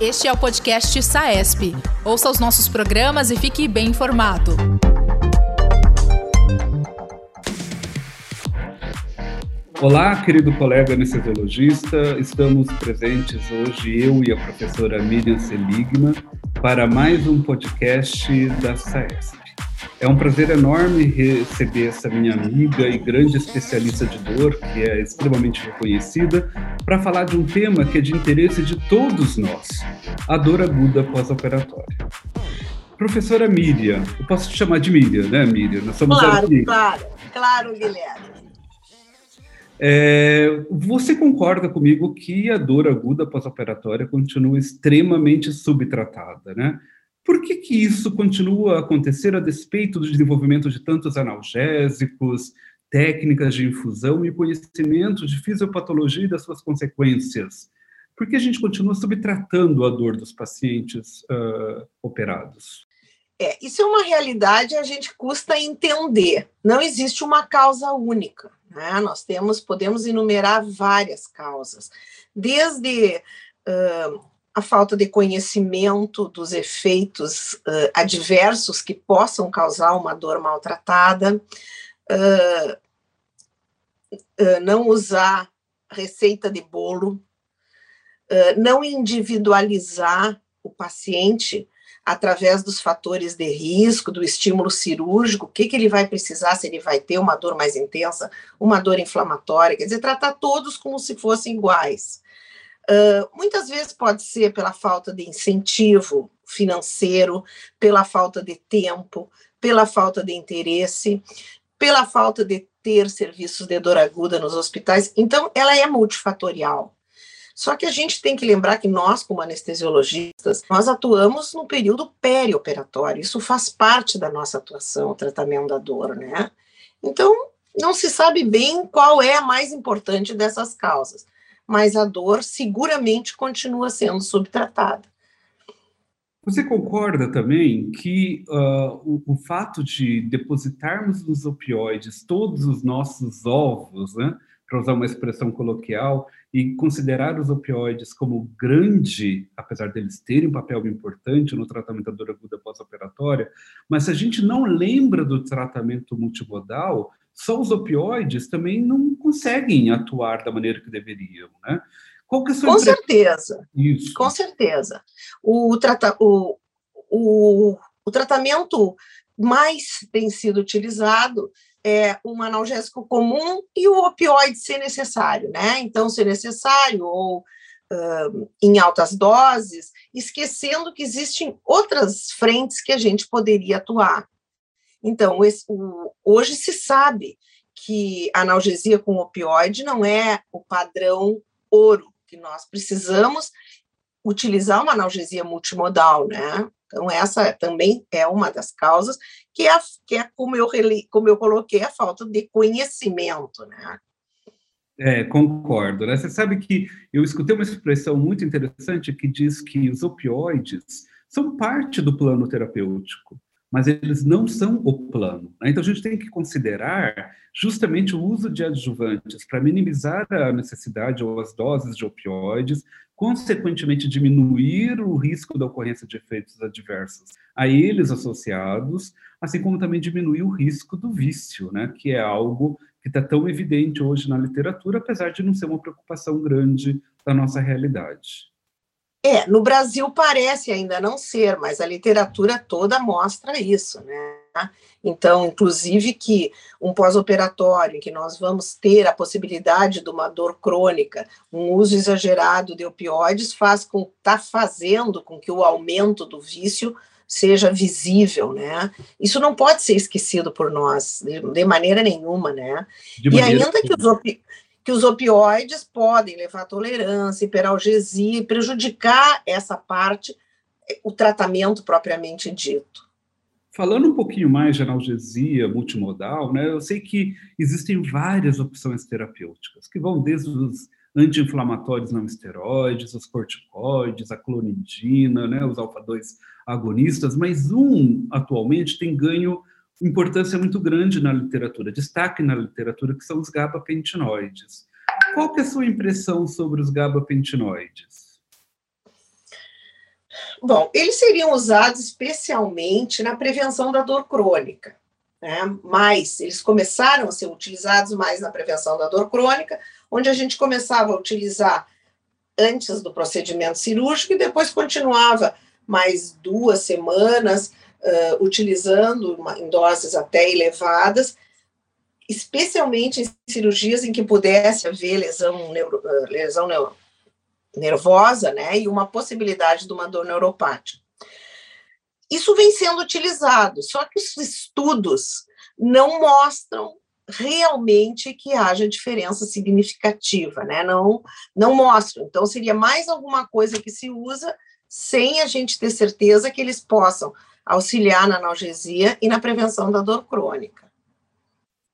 Este é o podcast SAESP. Ouça os nossos programas e fique bem informado. Olá, querido colega anestesiologista. Estamos presentes hoje, eu e a professora Miriam Seligman, para mais um podcast da SAESP. É um prazer enorme receber essa minha amiga e grande especialista de dor, que é extremamente reconhecida, para falar de um tema que é de interesse de todos nós, a dor aguda pós-operatória. Professora Miriam, eu posso te chamar de Miriam, né, Miriam? Nós somos claro, aqui. claro, claro, Guilherme. É, você concorda comigo que a dor aguda pós-operatória continua extremamente subtratada, né? Por que, que isso continua a acontecer a despeito do desenvolvimento de tantos analgésicos, técnicas de infusão e conhecimento de fisiopatologia e das suas consequências? Por que a gente continua subtratando a dor dos pacientes uh, operados? É, isso é uma realidade a gente custa entender. Não existe uma causa única. Né? Nós temos, podemos enumerar várias causas, desde uh, a falta de conhecimento dos efeitos uh, adversos que possam causar uma dor maltratada, uh, uh, não usar receita de bolo, não individualizar o paciente através dos fatores de risco, do estímulo cirúrgico, o que, que ele vai precisar, se ele vai ter uma dor mais intensa, uma dor inflamatória, quer dizer, tratar todos como se fossem iguais. Uh, muitas vezes pode ser pela falta de incentivo financeiro, pela falta de tempo, pela falta de interesse, pela falta de ter serviços de dor aguda nos hospitais. Então, ela é multifatorial. Só que a gente tem que lembrar que nós, como anestesiologistas, nós atuamos no período perioperatório. Isso faz parte da nossa atuação, o tratamento da dor, né? Então, não se sabe bem qual é a mais importante dessas causas mas a dor seguramente continua sendo subtratada. Você concorda também que uh, o, o, fato de depositarmos nos opioides todos os nossos ovos, né, para usar uma expressão coloquial, e considerar os opioides como grande, apesar deles terem um papel importante no tratamento da dor aguda pós-operatória, mas se a gente não lembra do tratamento multimodal, só os opioides também não conseguem atuar da maneira que deveriam, né? Qual que é a sua Com certeza. Isso. Com certeza. O, trata, o, o, o tratamento mais tem sido utilizado é um analgésico comum e o opioide se necessário, né? Então, se necessário ou uh, em altas doses, esquecendo que existem outras frentes que a gente poderia atuar. Então, esse, o, hoje se sabe que a analgesia com opioide não é o padrão ouro, que nós precisamos utilizar uma analgesia multimodal, né? Então, essa também é uma das causas, que é, que é como, eu, como eu coloquei, a falta de conhecimento, né? É, concordo. Né? Você sabe que eu escutei uma expressão muito interessante que diz que os opioides são parte do plano terapêutico mas eles não são o plano. Né? Então, a gente tem que considerar justamente o uso de adjuvantes para minimizar a necessidade ou as doses de opioides, consequentemente diminuir o risco da ocorrência de efeitos adversos a eles associados, assim como também diminuir o risco do vício, né? que é algo que está tão evidente hoje na literatura, apesar de não ser uma preocupação grande da nossa realidade. É, no Brasil parece ainda não ser, mas a literatura toda mostra isso, né? Então, inclusive que um pós-operatório em que nós vamos ter a possibilidade de uma dor crônica, um uso exagerado de opioides faz com tá fazendo com que o aumento do vício seja visível, né? Isso não pode ser esquecido por nós de, de maneira nenhuma, né? De e ainda que os, que os opioides podem levar à tolerância, hiperalgesia e prejudicar essa parte, o tratamento propriamente dito. Falando um pouquinho mais de analgesia multimodal, né, eu sei que existem várias opções terapêuticas, que vão desde os anti-inflamatórios não esteroides, os corticoides, a clonidina, né, os alfa-2 agonistas, mas um atualmente tem ganho importância muito grande na literatura, destaque na literatura, que são os gabapentinoides. qual que é a sua impressão sobre os gabapentinoides? Bom, eles seriam usados especialmente na prevenção da dor crônica, né? Mas eles começaram a ser utilizados mais na prevenção da dor crônica, onde a gente começava a utilizar antes do procedimento cirúrgico e depois continuava mais duas semanas uh, utilizando uma, em doses até elevadas, especialmente em cirurgias em que pudesse haver lesão, neuro, lesão neuro, nervosa, né, e uma possibilidade de uma dor neuropática. Isso vem sendo utilizado, só que os estudos não mostram realmente que haja diferença significativa, né? Não, não mostram. Então, seria mais alguma coisa que se usa sem a gente ter certeza que eles possam auxiliar na analgesia e na prevenção da dor crônica.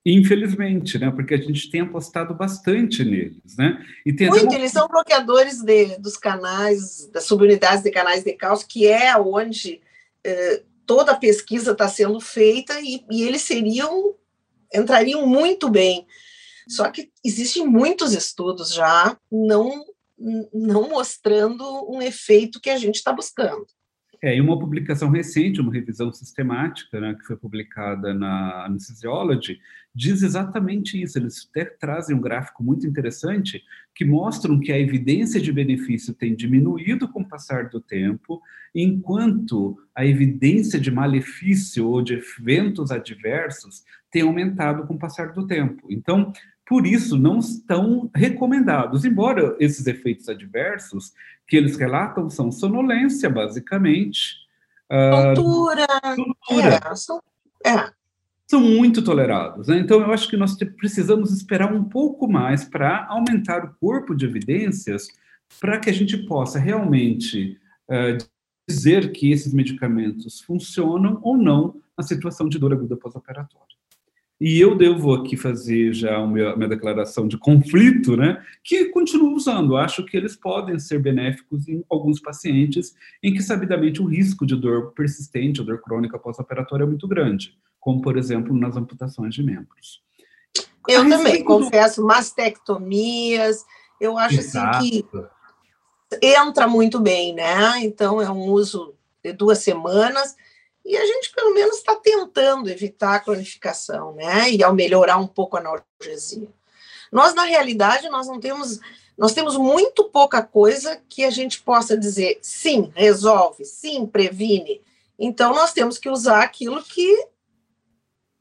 Infelizmente, né? Porque a gente tem apostado bastante neles, né? E Muito, eles são bloqueadores de, dos canais, das subunidades de canais de cálcio, que é onde eh, toda a pesquisa está sendo feita e, e eles seriam entrariam muito bem. Só que existem muitos estudos já não, não mostrando um efeito que a gente está buscando. É, e uma publicação recente, uma revisão sistemática, né, que foi publicada na Anesthesiology, diz exatamente isso. Eles até trazem um gráfico muito interessante que mostram que a evidência de benefício tem diminuído com o passar do tempo, enquanto a evidência de malefício ou de eventos adversos tem aumentado com o passar do tempo. Então, por isso, não estão recomendados, embora esses efeitos adversos que eles relatam são sonolência, basicamente. Ah, tontura. tontura. É, são, é. são muito tolerados. Né? Então, eu acho que nós precisamos esperar um pouco mais para aumentar o corpo de evidências para que a gente possa realmente uh, dizer que esses medicamentos funcionam ou não na situação de dor aguda pós-operatória. E eu devo aqui fazer já a minha, minha, declaração de conflito, né? Que continuo usando. Acho que eles podem ser benéficos em alguns pacientes em que, sabidamente, o risco de dor persistente ou dor crônica pós-operatória é muito grande, como, por exemplo, nas amputações de membros. Eu também, confesso, mastectomias, eu acho Exato. assim que entra muito bem, né? Então, é um uso de duas semanas e a gente, pelo menos, está tentando evitar a cronificação, né? E ao melhorar um pouco a analgesia. Nós, na realidade, nós não temos, nós temos muito pouca coisa que a gente possa dizer, sim, resolve, sim, previne. Então, nós temos que usar aquilo que.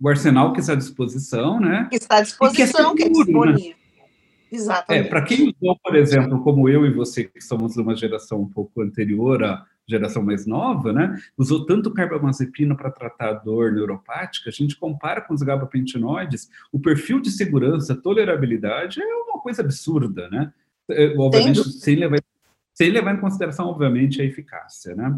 O arsenal que está à disposição, né? Que está à disposição, que é, seguro, que é disponível. Né? Exatamente. É, para quem usou, por exemplo, como eu e você, que somos uma geração um pouco anterior geração mais nova, né, usou tanto carbamazepina para tratar a dor neuropática, a gente compara com os gabapentinoides, o perfil de segurança, tolerabilidade é uma coisa absurda, né? É, obviamente, sem levar, sem levar em consideração, obviamente, a eficácia, né?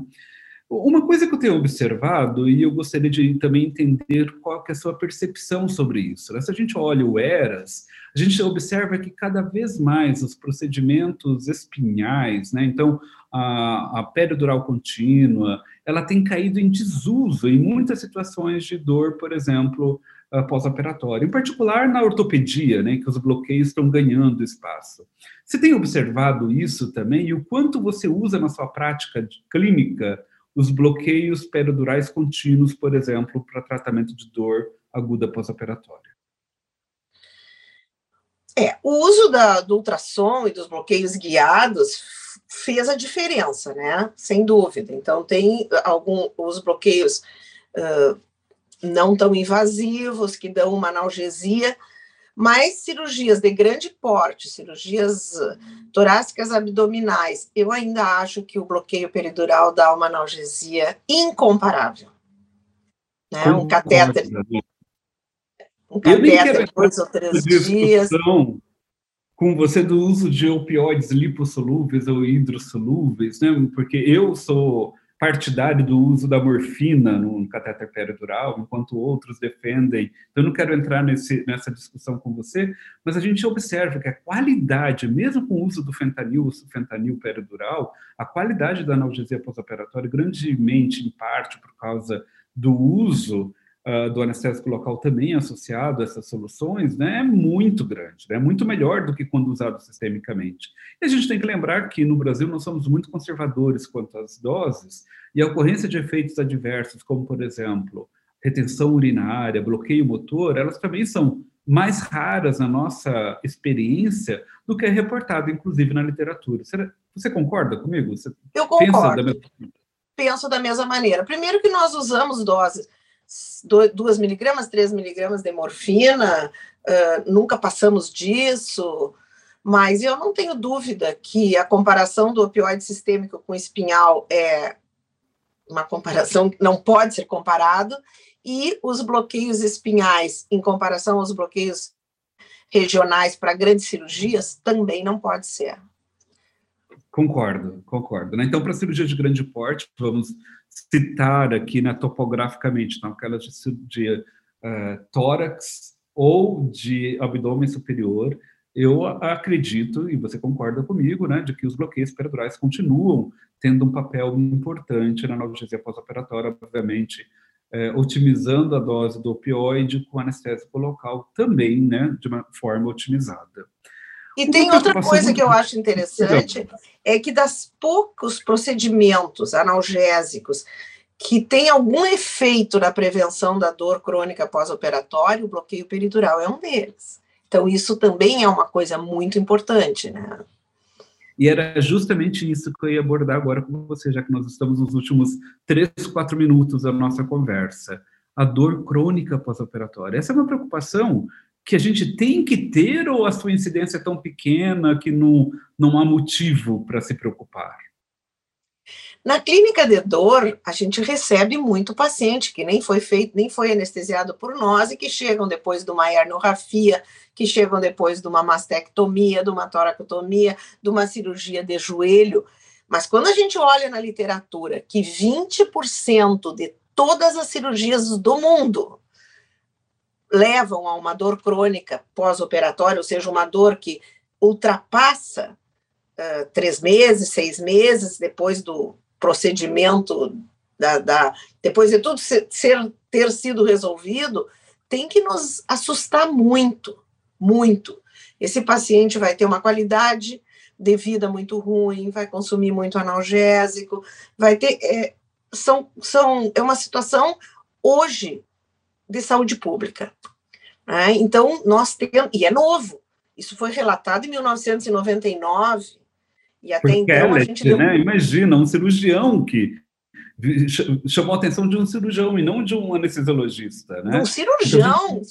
Uma coisa que eu tenho observado, e eu gostaria de também entender qual é a sua percepção sobre isso. Né? Se a gente olha o ERAS, a gente observa que cada vez mais os procedimentos espinhais, né? então a, a peridural contínua, ela tem caído em desuso em muitas situações de dor, por exemplo, pós-operatória, em particular na ortopedia, né, que os bloqueios estão ganhando espaço. Você tem observado isso também e o quanto você usa na sua prática clínica os bloqueios peridurais contínuos, por exemplo, para tratamento de dor aguda pós-operatória. É, o uso da, do ultrassom e dos bloqueios guiados fez a diferença, né? Sem dúvida. Então, tem alguns os bloqueios uh, não tão invasivos, que dão uma analgesia, mas cirurgias de grande porte, cirurgias ah, torácicas abdominais, eu ainda acho que o bloqueio peridural dá uma analgesia incomparável. Né? um catéter. Um catéter dois ou três dias. Com você do uso de opioides lipossolúveis ou hidrossolúveis, né? Porque eu sou partidário do uso da morfina no catéter peridural, enquanto outros defendem. Então, eu não quero entrar nesse, nessa discussão com você, mas a gente observa que a qualidade, mesmo com o uso do fentanil, o fentanil peridural, a qualidade da analgesia pós-operatória, grandemente, em parte, por causa do uso uh, do anestésico local também associado a essas soluções, né, é muito grande, né, é muito melhor do que quando usado sistemicamente. E a gente tem que lembrar que no Brasil nós somos muito conservadores quanto às doses, e a ocorrência de efeitos adversos, como por exemplo, retenção urinária, bloqueio motor, elas também são mais raras na nossa experiência do que é reportado, inclusive, na literatura. Você concorda comigo? Você Eu concordo. Da mesma... Penso da mesma maneira. Primeiro que nós usamos doses 2 miligramas, 3 miligramas de morfina, uh, nunca passamos disso, mas eu não tenho dúvida que a comparação do opioide sistêmico com espinhal é uma comparação que não pode ser comparado, e os bloqueios espinhais, em comparação aos bloqueios regionais para grandes cirurgias, também não pode ser. Concordo, concordo. Né? Então, para cirurgia de grande porte, vamos citar aqui né, topograficamente, então, aquelas de cirurgia uh, tórax ou de abdômen superior, eu acredito, e você concorda comigo, né, de que os bloqueios perdurais continuam tendo um papel importante na analgesia pós-operatória, obviamente, é, otimizando a dose do opioide com anestésico local também, né, de uma forma otimizada. E tem outra coisa que eu acho interessante, é que das poucos procedimentos analgésicos que tem algum efeito na prevenção da dor crônica pós-operatória, o bloqueio peridural é um deles. Então, isso também é uma coisa muito importante, né? E era justamente isso que eu ia abordar agora com você, já que nós estamos nos últimos três, quatro minutos da nossa conversa. A dor crônica pós-operatória. Essa é uma preocupação que a gente tem que ter ou a sua incidência é tão pequena que não, não há motivo para se preocupar? Na clínica de dor, a gente recebe muito paciente que nem foi feito, nem foi anestesiado por nós e que chegam depois de uma herniorrafia, que chegam depois de uma mastectomia, de uma toracotomia, de uma cirurgia de joelho. Mas quando a gente olha na literatura que 20% de todas as cirurgias do mundo levam a uma dor crônica pós-operatória, ou seja, uma dor que ultrapassa uh, três meses, seis meses depois do procedimento, da, da depois de tudo ser, ser, ter sido resolvido, tem que nos assustar muito, muito. Esse paciente vai ter uma qualidade de vida muito ruim, vai consumir muito analgésico, vai ter. É, são, são, é uma situação hoje de saúde pública. Né? Então, nós temos, e é novo, isso foi relatado em 1999, e até então a gente deu... né? Imagina, um cirurgião que chamou a atenção de um cirurgião e não de um anestesiologista, né? Um cirurgião,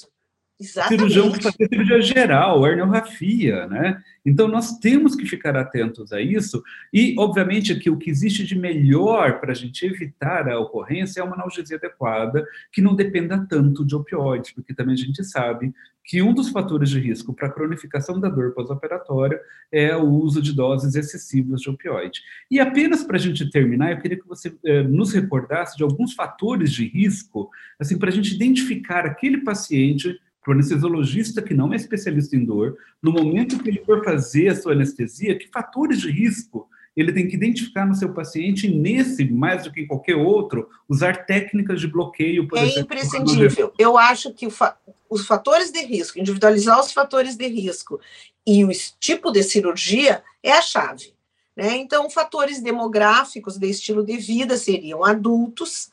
Exatamente. cirurgião que fazia cirurgia geral, herniorrafia, né? Então, nós temos que ficar atentos a isso e, obviamente, que o que existe de melhor para a gente evitar a ocorrência é uma analgesia adequada, que não dependa tanto de opioides, porque também a gente sabe que um dos fatores de risco para a cronificação da dor pós-operatória é o uso de doses excessivas de opioide. E apenas para a gente terminar, eu queria que você eh, nos recordasse de alguns fatores de risco, assim, para a gente identificar aquele paciente para o anestesiologista que não é especialista em dor, no momento que ele for fazer a sua anestesia, que fatores de risco ele tem que identificar no seu paciente e nesse, mais do que em qualquer outro, usar técnicas de bloqueio, por é exemplo. É imprescindível. Eu acho que fa os fatores de risco, individualizar os fatores de risco e o tipo de cirurgia é a chave. Né? Então, fatores demográficos de estilo de vida seriam adultos,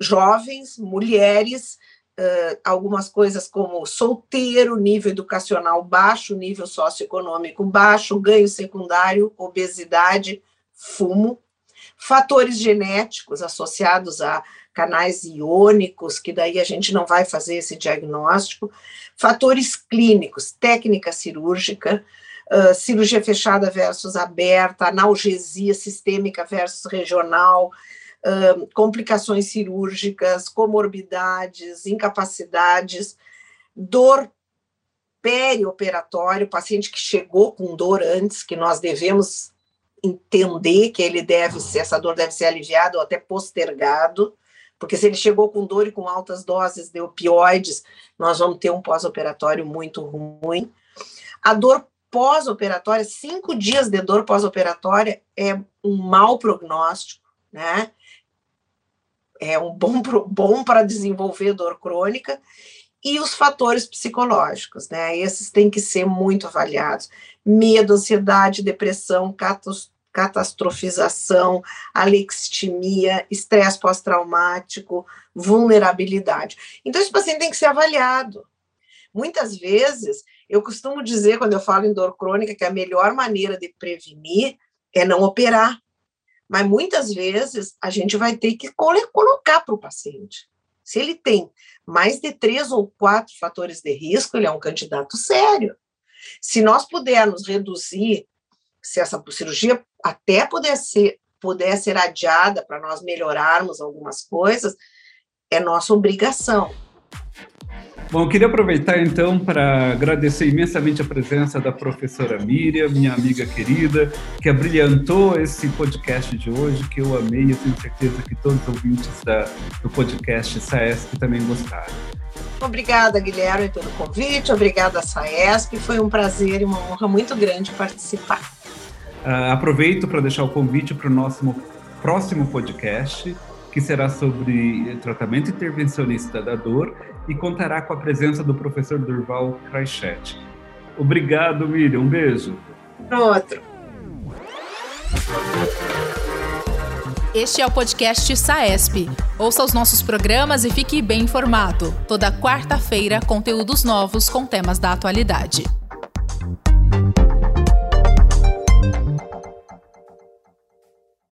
jovens, mulheres, uh, algumas coisas como solteiro, nível educacional baixo, nível socioeconômico baixo, ganho secundário, obesidade, fumo, fatores genéticos associados a canais iônicos, que daí a gente não vai fazer esse diagnóstico, fatores clínicos, técnica cirúrgica, uh, cirurgia fechada versus aberta, analgesia sistêmica versus regional, complicações cirúrgicas, comorbidades, incapacidades, dor perioperatório, paciente que chegou com dor antes, que nós devemos entender que ele deve ser, essa dor deve ser aliviada ou até postergado, porque se ele chegou com dor e com altas doses de opioides, nós vamos ter um pós-operatório muito ruim. A dor pós-operatória, cinco dias de dor pós-operatória é um mau prognóstico, né? É um bom, bom para desenvolver dor crônica, e os fatores psicológicos, né? Esses têm que ser muito avaliados. Medo, ansiedade, depressão, catastrofização, alexistimia, estresse pós-traumático, vulnerabilidade. Então, esse paciente tem que ser avaliado. Muitas vezes, eu costumo dizer, quando eu falo em dor crônica, que a melhor maneira de prevenir é não operar. Mas muitas vezes a gente vai ter que colocar para o paciente. Se ele tem mais de três ou quatro fatores de risco, ele é um candidato sério. Se nós pudermos reduzir, se essa cirurgia até puder ser, puder ser adiada para nós melhorarmos algumas coisas, é nossa obrigação. Bom, eu queria aproveitar então para agradecer imensamente a presença da professora Miriam, minha amiga querida, que abrilhantou esse podcast de hoje, que eu amei e tenho certeza que todos os ouvintes da, do podcast SAESP também gostaram. Obrigada, Guilherme, pelo convite, obrigada, SAESP, foi um prazer e uma honra muito grande participar. Uh, aproveito para deixar o convite para o nosso próximo podcast, que será sobre tratamento intervencionista da dor e contará com a presença do professor Durval Kraichet. Obrigado, Miriam. Um beijo. Outro. Este é o podcast SAESP. Ouça os nossos programas e fique bem informado. Toda quarta-feira, conteúdos novos com temas da atualidade.